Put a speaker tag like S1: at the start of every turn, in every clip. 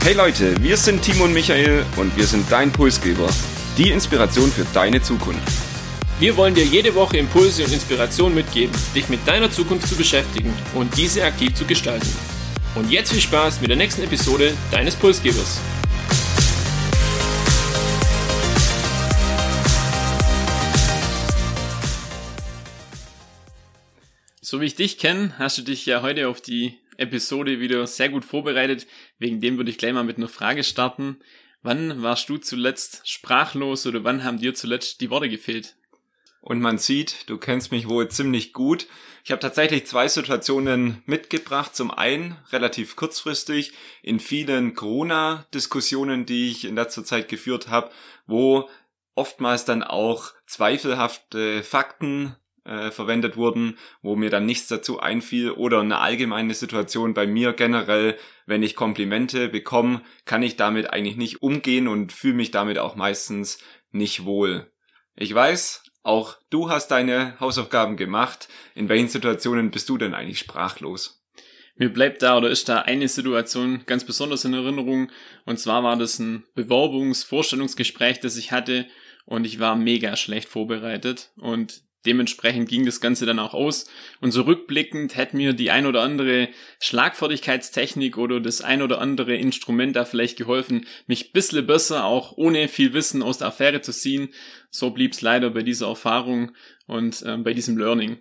S1: Hey Leute, wir sind Timo und Michael und wir sind dein Pulsgeber. Die Inspiration für deine Zukunft.
S2: Wir wollen dir jede Woche Impulse und Inspiration mitgeben, dich mit deiner Zukunft zu beschäftigen und diese aktiv zu gestalten. Und jetzt viel Spaß mit der nächsten Episode deines Pulsgebers. So wie ich dich kenne, hast du dich ja heute auf die Episode wieder sehr gut vorbereitet. Wegen dem würde ich gleich mal mit einer Frage starten. Wann warst du zuletzt sprachlos oder wann haben dir zuletzt die Worte gefehlt?
S1: Und man sieht, du kennst mich wohl ziemlich gut. Ich habe tatsächlich zwei Situationen mitgebracht. Zum einen relativ kurzfristig in vielen Corona-Diskussionen, die ich in letzter Zeit geführt habe, wo oftmals dann auch zweifelhafte Fakten äh, verwendet wurden, wo mir dann nichts dazu einfiel oder eine allgemeine Situation bei mir generell, wenn ich Komplimente bekomme, kann ich damit eigentlich nicht umgehen und fühle mich damit auch meistens nicht wohl. Ich weiß, auch du hast deine Hausaufgaben gemacht. In welchen Situationen bist du denn eigentlich sprachlos?
S2: Mir bleibt da oder ist da eine Situation ganz besonders in Erinnerung. Und zwar war das ein Bewerbungsvorstellungsgespräch, das ich hatte und ich war mega schlecht vorbereitet und dementsprechend ging das Ganze dann auch aus. Und so rückblickend hätte mir die ein oder andere Schlagfertigkeitstechnik oder das ein oder andere Instrument da vielleicht geholfen, mich bissle besser, auch ohne viel Wissen aus der Affäre zu ziehen. So blieb's leider bei dieser Erfahrung und äh, bei diesem Learning.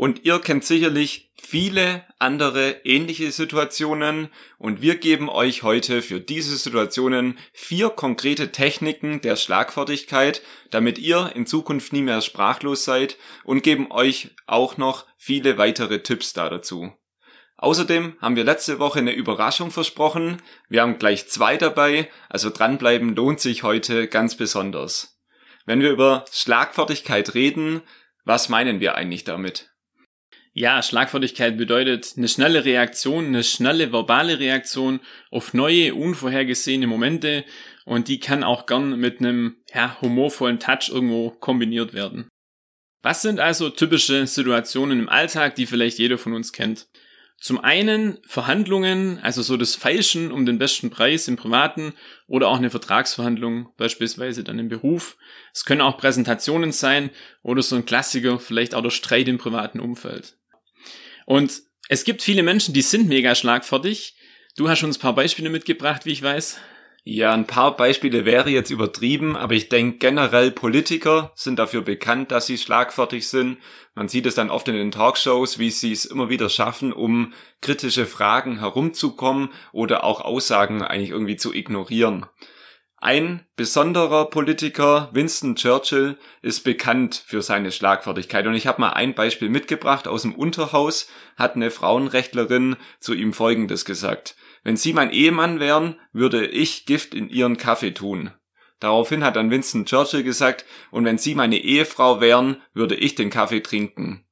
S1: Und ihr kennt sicherlich viele andere ähnliche Situationen und wir geben euch heute für diese Situationen vier konkrete Techniken der Schlagfertigkeit, damit ihr in Zukunft nie mehr sprachlos seid und geben euch auch noch viele weitere Tipps da dazu. Außerdem haben wir letzte Woche eine Überraschung versprochen. Wir haben gleich zwei dabei, also dranbleiben lohnt sich heute ganz besonders. Wenn wir über Schlagfertigkeit reden, was meinen wir eigentlich damit?
S2: Ja, Schlagfertigkeit bedeutet eine schnelle Reaktion, eine schnelle verbale Reaktion auf neue, unvorhergesehene Momente und die kann auch gern mit einem ja, humorvollen Touch irgendwo kombiniert werden. Was sind also typische Situationen im Alltag, die vielleicht jeder von uns kennt? Zum einen Verhandlungen, also so das Feilschen um den besten Preis im Privaten oder auch eine Vertragsverhandlung, beispielsweise dann im Beruf. Es können auch Präsentationen sein oder so ein Klassiker, vielleicht auch der Streit im privaten Umfeld. Und es gibt viele Menschen, die sind mega schlagfertig. Du hast uns ein paar Beispiele mitgebracht, wie ich weiß.
S1: Ja, ein paar Beispiele wäre jetzt übertrieben, aber ich denke generell Politiker sind dafür bekannt, dass sie schlagfertig sind. Man sieht es dann oft in den Talkshows, wie sie es immer wieder schaffen, um kritische Fragen herumzukommen oder auch Aussagen eigentlich irgendwie zu ignorieren. Ein besonderer Politiker, Winston Churchill, ist bekannt für seine Schlagfertigkeit. Und ich habe mal ein Beispiel mitgebracht aus dem Unterhaus, hat eine Frauenrechtlerin zu ihm Folgendes gesagt. Wenn Sie mein Ehemann wären, würde ich Gift in Ihren Kaffee tun. Daraufhin hat dann Winston Churchill gesagt, und wenn Sie meine Ehefrau wären, würde ich den Kaffee trinken.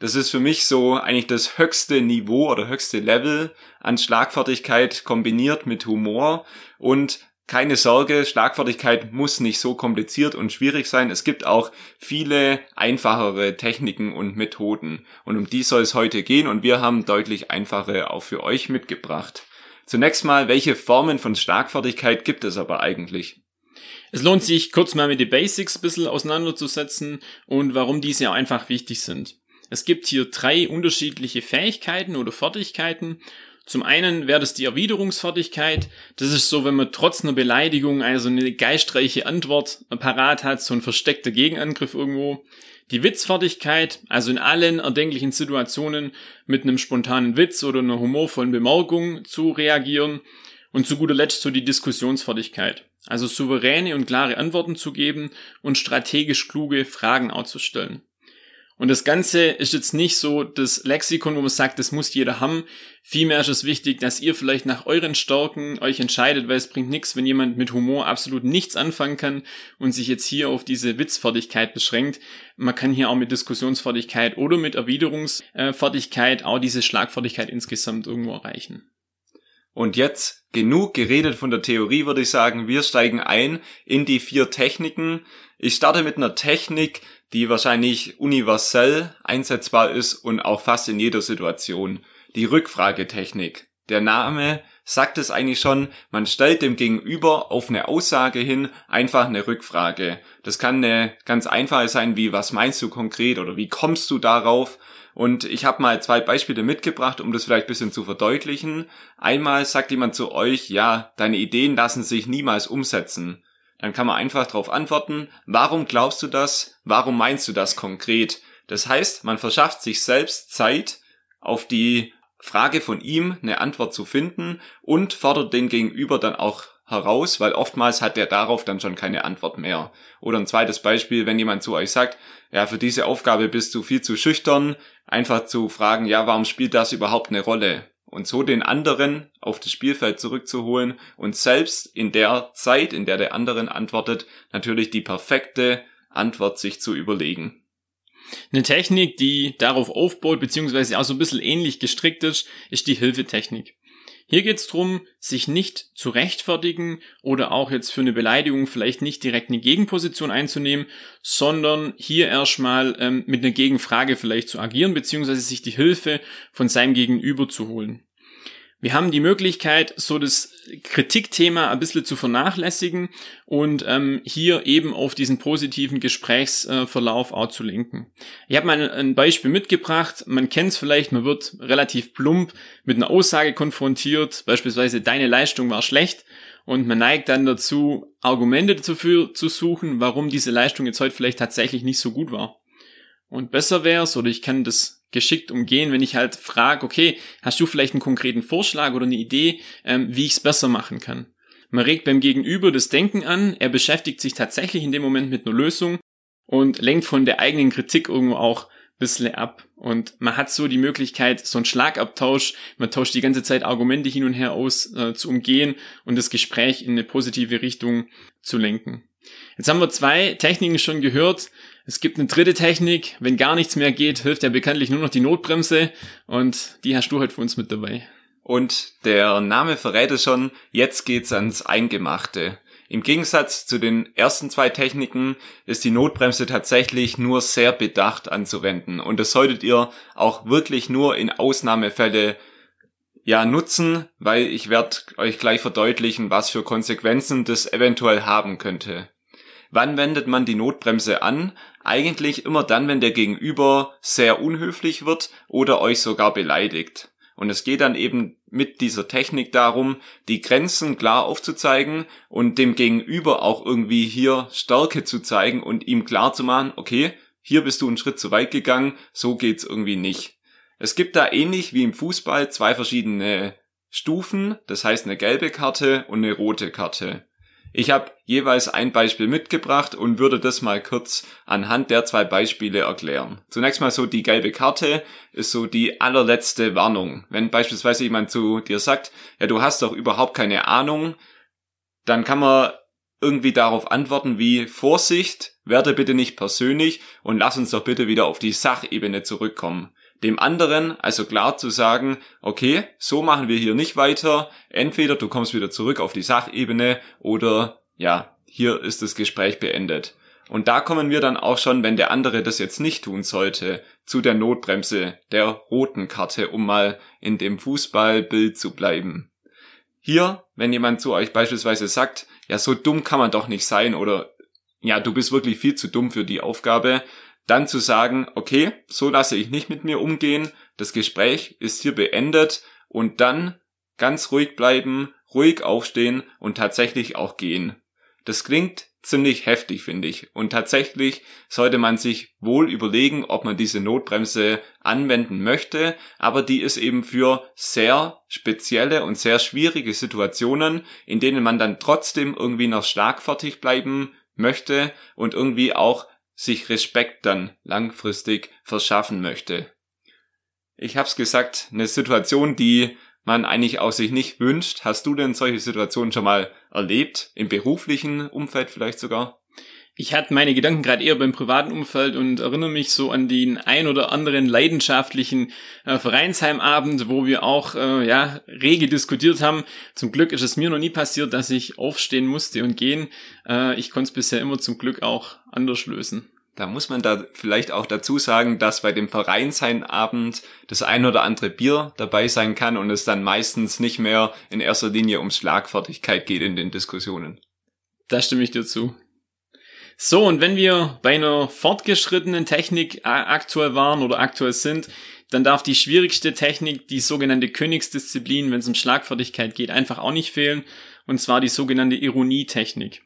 S1: Das ist für mich so eigentlich das höchste Niveau oder höchste Level an Schlagfertigkeit kombiniert mit Humor und keine Sorge, Schlagfertigkeit muss nicht so kompliziert und schwierig sein. Es gibt auch viele einfachere Techniken und Methoden. Und um die soll es heute gehen und wir haben deutlich einfache auch für euch mitgebracht. Zunächst mal, welche Formen von Schlagfertigkeit gibt es aber eigentlich?
S2: Es lohnt sich, kurz mal mit den Basics ein bisschen auseinanderzusetzen und warum diese einfach wichtig sind. Es gibt hier drei unterschiedliche Fähigkeiten oder Fertigkeiten zum einen wäre das die Erwiderungsfertigkeit. Das ist so, wenn man trotz einer Beleidigung also eine geistreiche Antwort parat hat, so ein versteckter Gegenangriff irgendwo. Die Witzfertigkeit, also in allen erdenklichen Situationen mit einem spontanen Witz oder einer humorvollen Bemerkung zu reagieren. Und zu guter Letzt so die Diskussionsfertigkeit, also souveräne und klare Antworten zu geben und strategisch kluge Fragen auszustellen. Und das Ganze ist jetzt nicht so das Lexikon, wo man sagt, das muss jeder haben. Vielmehr ist es wichtig, dass ihr vielleicht nach euren Stärken euch entscheidet, weil es bringt nichts, wenn jemand mit Humor absolut nichts anfangen kann und sich jetzt hier auf diese Witzfertigkeit beschränkt. Man kann hier auch mit Diskussionsfertigkeit oder mit Erwiderungsfertigkeit auch diese Schlagfertigkeit insgesamt irgendwo erreichen.
S1: Und jetzt genug geredet von der Theorie, würde ich sagen. Wir steigen ein in die vier Techniken. Ich starte mit einer Technik, die wahrscheinlich universell einsetzbar ist und auch fast in jeder Situation. Die Rückfragetechnik. Der Name sagt es eigentlich schon, man stellt dem Gegenüber auf eine Aussage hin einfach eine Rückfrage. Das kann eine ganz einfache sein, wie was meinst du konkret oder wie kommst du darauf? Und ich habe mal zwei Beispiele mitgebracht, um das vielleicht ein bisschen zu verdeutlichen. Einmal sagt jemand zu euch, ja, deine Ideen lassen sich niemals umsetzen. Dann kann man einfach darauf antworten, warum glaubst du das? Warum meinst du das konkret? Das heißt, man verschafft sich selbst Zeit, auf die Frage von ihm eine Antwort zu finden und fordert den Gegenüber dann auch heraus, weil oftmals hat der darauf dann schon keine Antwort mehr. Oder ein zweites Beispiel, wenn jemand zu euch sagt, ja, für diese Aufgabe bist du viel zu schüchtern, einfach zu fragen, ja, warum spielt das überhaupt eine Rolle? Und so den anderen auf das Spielfeld zurückzuholen und selbst in der Zeit, in der der anderen antwortet, natürlich die perfekte Antwort sich zu überlegen.
S2: Eine Technik, die darauf aufbaut, beziehungsweise auch so ein bisschen ähnlich gestrickt ist, ist die Hilfetechnik. Hier geht es darum, sich nicht zu rechtfertigen oder auch jetzt für eine Beleidigung vielleicht nicht direkt eine Gegenposition einzunehmen, sondern hier erstmal ähm, mit einer Gegenfrage vielleicht zu agieren, beziehungsweise sich die Hilfe von seinem Gegenüber zu holen. Wir haben die Möglichkeit, so das Kritikthema ein bisschen zu vernachlässigen und ähm, hier eben auf diesen positiven Gesprächsverlauf auch zu lenken. Ich habe mal ein Beispiel mitgebracht. Man kennt es vielleicht, man wird relativ plump mit einer Aussage konfrontiert, beispielsweise deine Leistung war schlecht und man neigt dann dazu, Argumente dafür zu suchen, warum diese Leistung jetzt heute vielleicht tatsächlich nicht so gut war. Und besser wäre es, oder ich kann das geschickt umgehen, wenn ich halt frage, okay, hast du vielleicht einen konkreten Vorschlag oder eine Idee, ähm, wie ich es besser machen kann? Man regt beim Gegenüber das Denken an, er beschäftigt sich tatsächlich in dem Moment mit einer Lösung und lenkt von der eigenen Kritik irgendwo auch ein bisschen ab. Und man hat so die Möglichkeit, so einen Schlagabtausch, man tauscht die ganze Zeit Argumente hin und her aus, äh, zu umgehen und das Gespräch in eine positive Richtung zu lenken. Jetzt haben wir zwei Techniken schon gehört. Es gibt eine dritte Technik. Wenn gar nichts mehr geht, hilft ja bekanntlich nur noch die Notbremse. Und die hast du heute für uns mit dabei.
S1: Und der Name verrät es schon, jetzt geht's ans Eingemachte. Im Gegensatz zu den ersten zwei Techniken ist die Notbremse tatsächlich nur sehr bedacht anzuwenden. Und das solltet ihr auch wirklich nur in Ausnahmefälle ja nutzen, weil ich werde euch gleich verdeutlichen, was für Konsequenzen das eventuell haben könnte. Wann wendet man die Notbremse an? Eigentlich immer dann, wenn der Gegenüber sehr unhöflich wird oder euch sogar beleidigt. Und es geht dann eben mit dieser Technik darum, die Grenzen klar aufzuzeigen und dem Gegenüber auch irgendwie hier Stärke zu zeigen und ihm klar zu machen, okay, hier bist du einen Schritt zu weit gegangen, so geht's irgendwie nicht. Es gibt da ähnlich wie im Fußball zwei verschiedene Stufen, das heißt eine gelbe Karte und eine rote Karte. Ich habe jeweils ein Beispiel mitgebracht und würde das mal kurz anhand der zwei Beispiele erklären. Zunächst mal so die gelbe Karte ist so die allerletzte Warnung. Wenn beispielsweise jemand zu dir sagt, ja du hast doch überhaupt keine Ahnung, dann kann man irgendwie darauf antworten wie Vorsicht, werde bitte nicht persönlich und lass uns doch bitte wieder auf die Sachebene zurückkommen dem anderen also klar zu sagen, okay, so machen wir hier nicht weiter, entweder du kommst wieder zurück auf die Sachebene oder ja, hier ist das Gespräch beendet. Und da kommen wir dann auch schon, wenn der andere das jetzt nicht tun sollte, zu der Notbremse, der roten Karte, um mal in dem Fußballbild zu bleiben. Hier, wenn jemand zu euch beispielsweise sagt, ja, so dumm kann man doch nicht sein oder ja, du bist wirklich viel zu dumm für die Aufgabe, dann zu sagen, okay, so lasse ich nicht mit mir umgehen, das Gespräch ist hier beendet und dann ganz ruhig bleiben, ruhig aufstehen und tatsächlich auch gehen. Das klingt ziemlich heftig, finde ich. Und tatsächlich sollte man sich wohl überlegen, ob man diese Notbremse anwenden möchte, aber die ist eben für sehr spezielle und sehr schwierige Situationen, in denen man dann trotzdem irgendwie noch schlagfertig bleiben möchte und irgendwie auch sich Respekt dann langfristig verschaffen möchte. Ich hab's gesagt, eine Situation, die man eigentlich aus sich nicht wünscht. Hast du denn solche Situationen schon mal erlebt? Im beruflichen Umfeld vielleicht sogar?
S2: Ich hatte meine Gedanken gerade eher beim privaten Umfeld und erinnere mich so an den ein oder anderen leidenschaftlichen äh, Vereinsheimabend, wo wir auch äh, ja rege diskutiert haben. Zum Glück ist es mir noch nie passiert, dass ich aufstehen musste und gehen. Äh, ich konnte es bisher immer zum Glück auch anders lösen.
S1: Da muss man da vielleicht auch dazu sagen, dass bei dem Vereinsheimabend das ein oder andere Bier dabei sein kann und es dann meistens nicht mehr in erster Linie um Schlagfertigkeit geht in den Diskussionen.
S2: Da stimme ich dir zu. So, und wenn wir bei einer fortgeschrittenen Technik aktuell waren oder aktuell sind, dann darf die schwierigste Technik, die sogenannte Königsdisziplin, wenn es um Schlagfertigkeit geht, einfach auch nicht fehlen, und zwar die sogenannte Ironietechnik.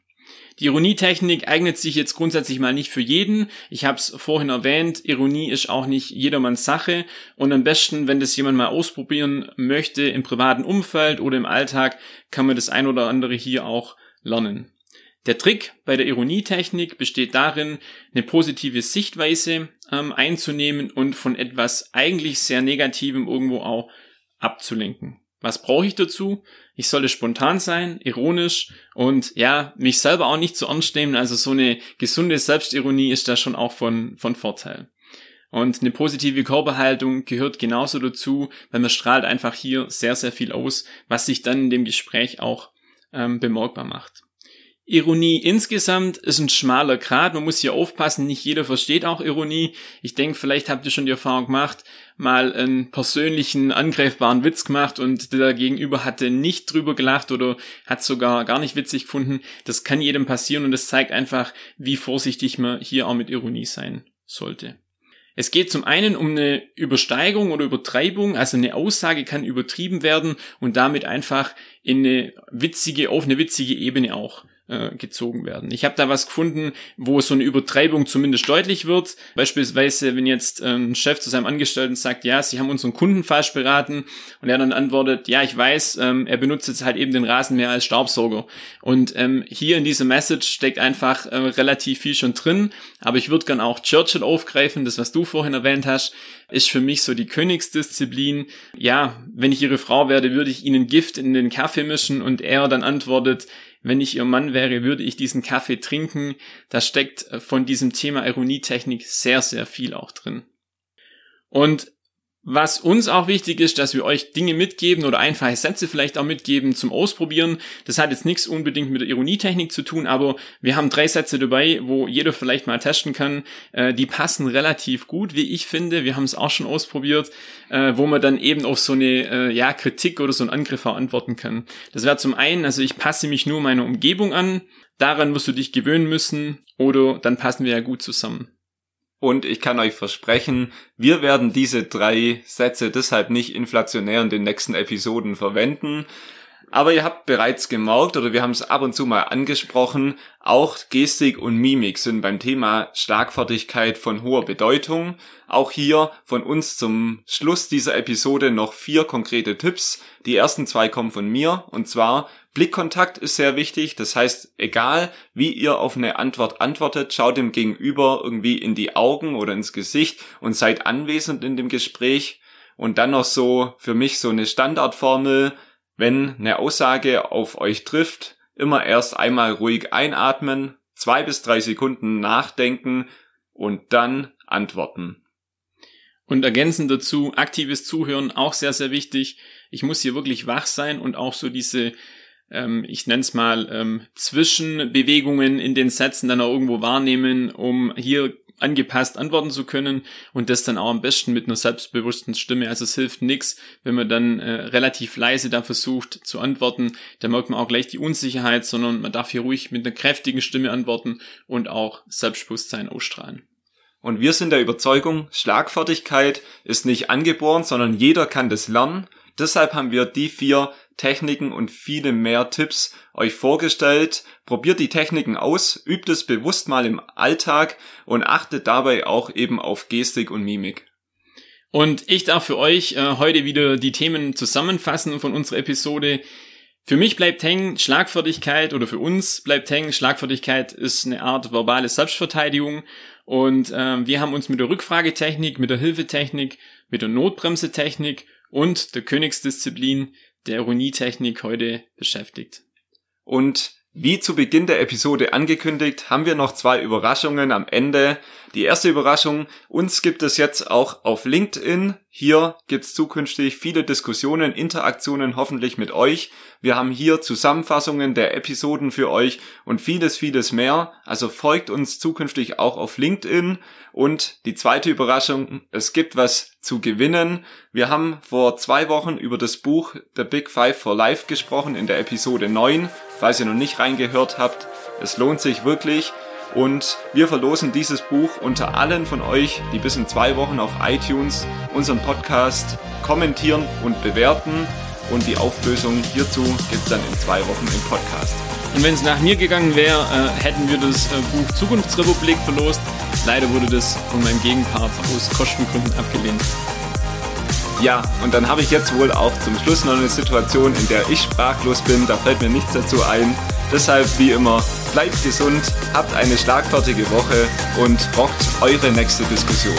S2: Die Ironietechnik eignet sich jetzt grundsätzlich mal nicht für jeden. Ich habe es vorhin erwähnt, Ironie ist auch nicht jedermanns Sache und am besten, wenn das jemand mal ausprobieren möchte im privaten Umfeld oder im Alltag, kann man das ein oder andere hier auch lernen. Der Trick bei der Ironietechnik besteht darin, eine positive Sichtweise ähm, einzunehmen und von etwas eigentlich sehr Negativem irgendwo auch abzulenken. Was brauche ich dazu? Ich sollte spontan sein, ironisch und ja, mich selber auch nicht zu ernst nehmen. Also so eine gesunde Selbstironie ist da schon auch von, von Vorteil. Und eine positive Körperhaltung gehört genauso dazu, weil man strahlt einfach hier sehr, sehr viel aus, was sich dann in dem Gespräch auch ähm, bemerkbar macht. Ironie insgesamt ist ein schmaler Grad. Man muss hier aufpassen, nicht jeder versteht auch Ironie. Ich denke, vielleicht habt ihr schon die Erfahrung gemacht, mal einen persönlichen, angreifbaren Witz gemacht und der Gegenüber hatte nicht drüber gelacht oder hat sogar gar nicht witzig gefunden. Das kann jedem passieren und das zeigt einfach, wie vorsichtig man hier auch mit Ironie sein sollte. Es geht zum einen um eine Übersteigung oder Übertreibung, also eine Aussage kann übertrieben werden und damit einfach in eine witzige, auf eine witzige Ebene auch äh, gezogen werden. Ich habe da was gefunden, wo so eine Übertreibung zumindest deutlich wird. Beispielsweise, wenn jetzt äh, ein Chef zu seinem Angestellten sagt, ja, Sie haben unseren Kunden falsch beraten und er dann antwortet, ja, ich weiß, ähm, er benutzt jetzt halt eben den Rasenmäher als Staubsauger. Und ähm, hier in dieser Message steckt einfach äh, relativ viel schon drin, aber ich würde gern auch Churchill aufgreifen, das was du vorhin erwähnt hast, ist für mich so die Königsdisziplin. Ja, wenn ich ihre Frau werde, würde ich ihnen Gift in den Kaffee mischen und er dann antwortet, wenn ich ihr Mann wäre, würde ich diesen Kaffee trinken. Da steckt äh, von diesem Thema Ironietechnik sehr, sehr viel auch drin. Und was uns auch wichtig ist, dass wir euch Dinge mitgeben oder einfache Sätze vielleicht auch mitgeben zum Ausprobieren. Das hat jetzt nichts unbedingt mit der Ironietechnik zu tun, aber wir haben drei Sätze dabei, wo jeder vielleicht mal testen kann. Äh, die passen relativ gut, wie ich finde. Wir haben es auch schon ausprobiert, äh, wo man dann eben auf so eine äh, ja, Kritik oder so einen Angriff auch antworten kann. Das wäre zum einen, also ich passe mich nur meiner Umgebung an. Daran wirst du dich gewöhnen müssen oder dann passen wir ja gut zusammen.
S1: Und ich kann euch versprechen, wir werden diese drei Sätze deshalb nicht inflationär in den nächsten Episoden verwenden. Aber ihr habt bereits gemerkt oder wir haben es ab und zu mal angesprochen, auch Gestik und Mimik sind beim Thema Schlagfertigkeit von hoher Bedeutung. Auch hier von uns zum Schluss dieser Episode noch vier konkrete Tipps. Die ersten zwei kommen von mir und zwar Blickkontakt ist sehr wichtig. Das heißt, egal wie ihr auf eine Antwort antwortet, schaut dem Gegenüber irgendwie in die Augen oder ins Gesicht und seid anwesend in dem Gespräch. Und dann noch so für mich so eine Standardformel, wenn eine Aussage auf euch trifft, immer erst einmal ruhig einatmen, zwei bis drei Sekunden nachdenken und dann antworten.
S2: Und ergänzend dazu, aktives Zuhören, auch sehr, sehr wichtig. Ich muss hier wirklich wach sein und auch so diese, ähm, ich nenne es mal, ähm, Zwischenbewegungen in den Sätzen dann auch irgendwo wahrnehmen, um hier angepasst antworten zu können und das dann auch am besten mit einer selbstbewussten Stimme. Also es hilft nichts, wenn man dann äh, relativ leise da versucht zu antworten. Da merkt man auch gleich die Unsicherheit, sondern man darf hier ruhig mit einer kräftigen Stimme antworten und auch Selbstbewusstsein ausstrahlen.
S1: Und wir sind der Überzeugung, Schlagfertigkeit ist nicht angeboren, sondern jeder kann das lernen. Deshalb haben wir die vier Techniken und viele mehr Tipps euch vorgestellt. Probiert die Techniken aus, übt es bewusst mal im Alltag und achtet dabei auch eben auf Gestik und Mimik.
S2: Und ich darf für euch äh, heute wieder die Themen zusammenfassen von unserer Episode. Für mich bleibt hängen Schlagfertigkeit oder für uns bleibt hängen Schlagfertigkeit ist eine Art verbale Selbstverteidigung und äh, wir haben uns mit der Rückfragetechnik, mit der Hilfetechnik, mit der Notbremsetechnik und der Königsdisziplin der Ironietechnik heute beschäftigt.
S1: Und wie zu Beginn der Episode angekündigt, haben wir noch zwei Überraschungen am Ende. Die erste Überraschung, uns gibt es jetzt auch auf LinkedIn. Hier gibt's zukünftig viele Diskussionen, Interaktionen hoffentlich mit euch. Wir haben hier Zusammenfassungen der Episoden für euch und vieles, vieles mehr. Also folgt uns zukünftig auch auf LinkedIn. Und die zweite Überraschung, es gibt was zu gewinnen. Wir haben vor zwei Wochen über das Buch The Big Five for Life gesprochen in der Episode 9. Falls ihr noch nicht reingehört habt, es lohnt sich wirklich. Und wir verlosen dieses Buch unter allen von euch, die bis in zwei Wochen auf iTunes unseren Podcast kommentieren und bewerten. Und die Auflösung hierzu gibt's dann in zwei Wochen im Podcast.
S2: Und wenn es nach mir gegangen wäre, äh, hätten wir das äh, Buch Zukunftsrepublik verlost. Leider wurde das von meinem Gegenpart aus Kostengründen abgelehnt.
S1: Ja, und dann habe ich jetzt wohl auch zum Schluss noch eine Situation, in der ich sprachlos bin. Da fällt mir nichts dazu ein. Deshalb, wie immer, bleibt gesund, habt eine schlagfertige Woche und rockt eure nächste Diskussion.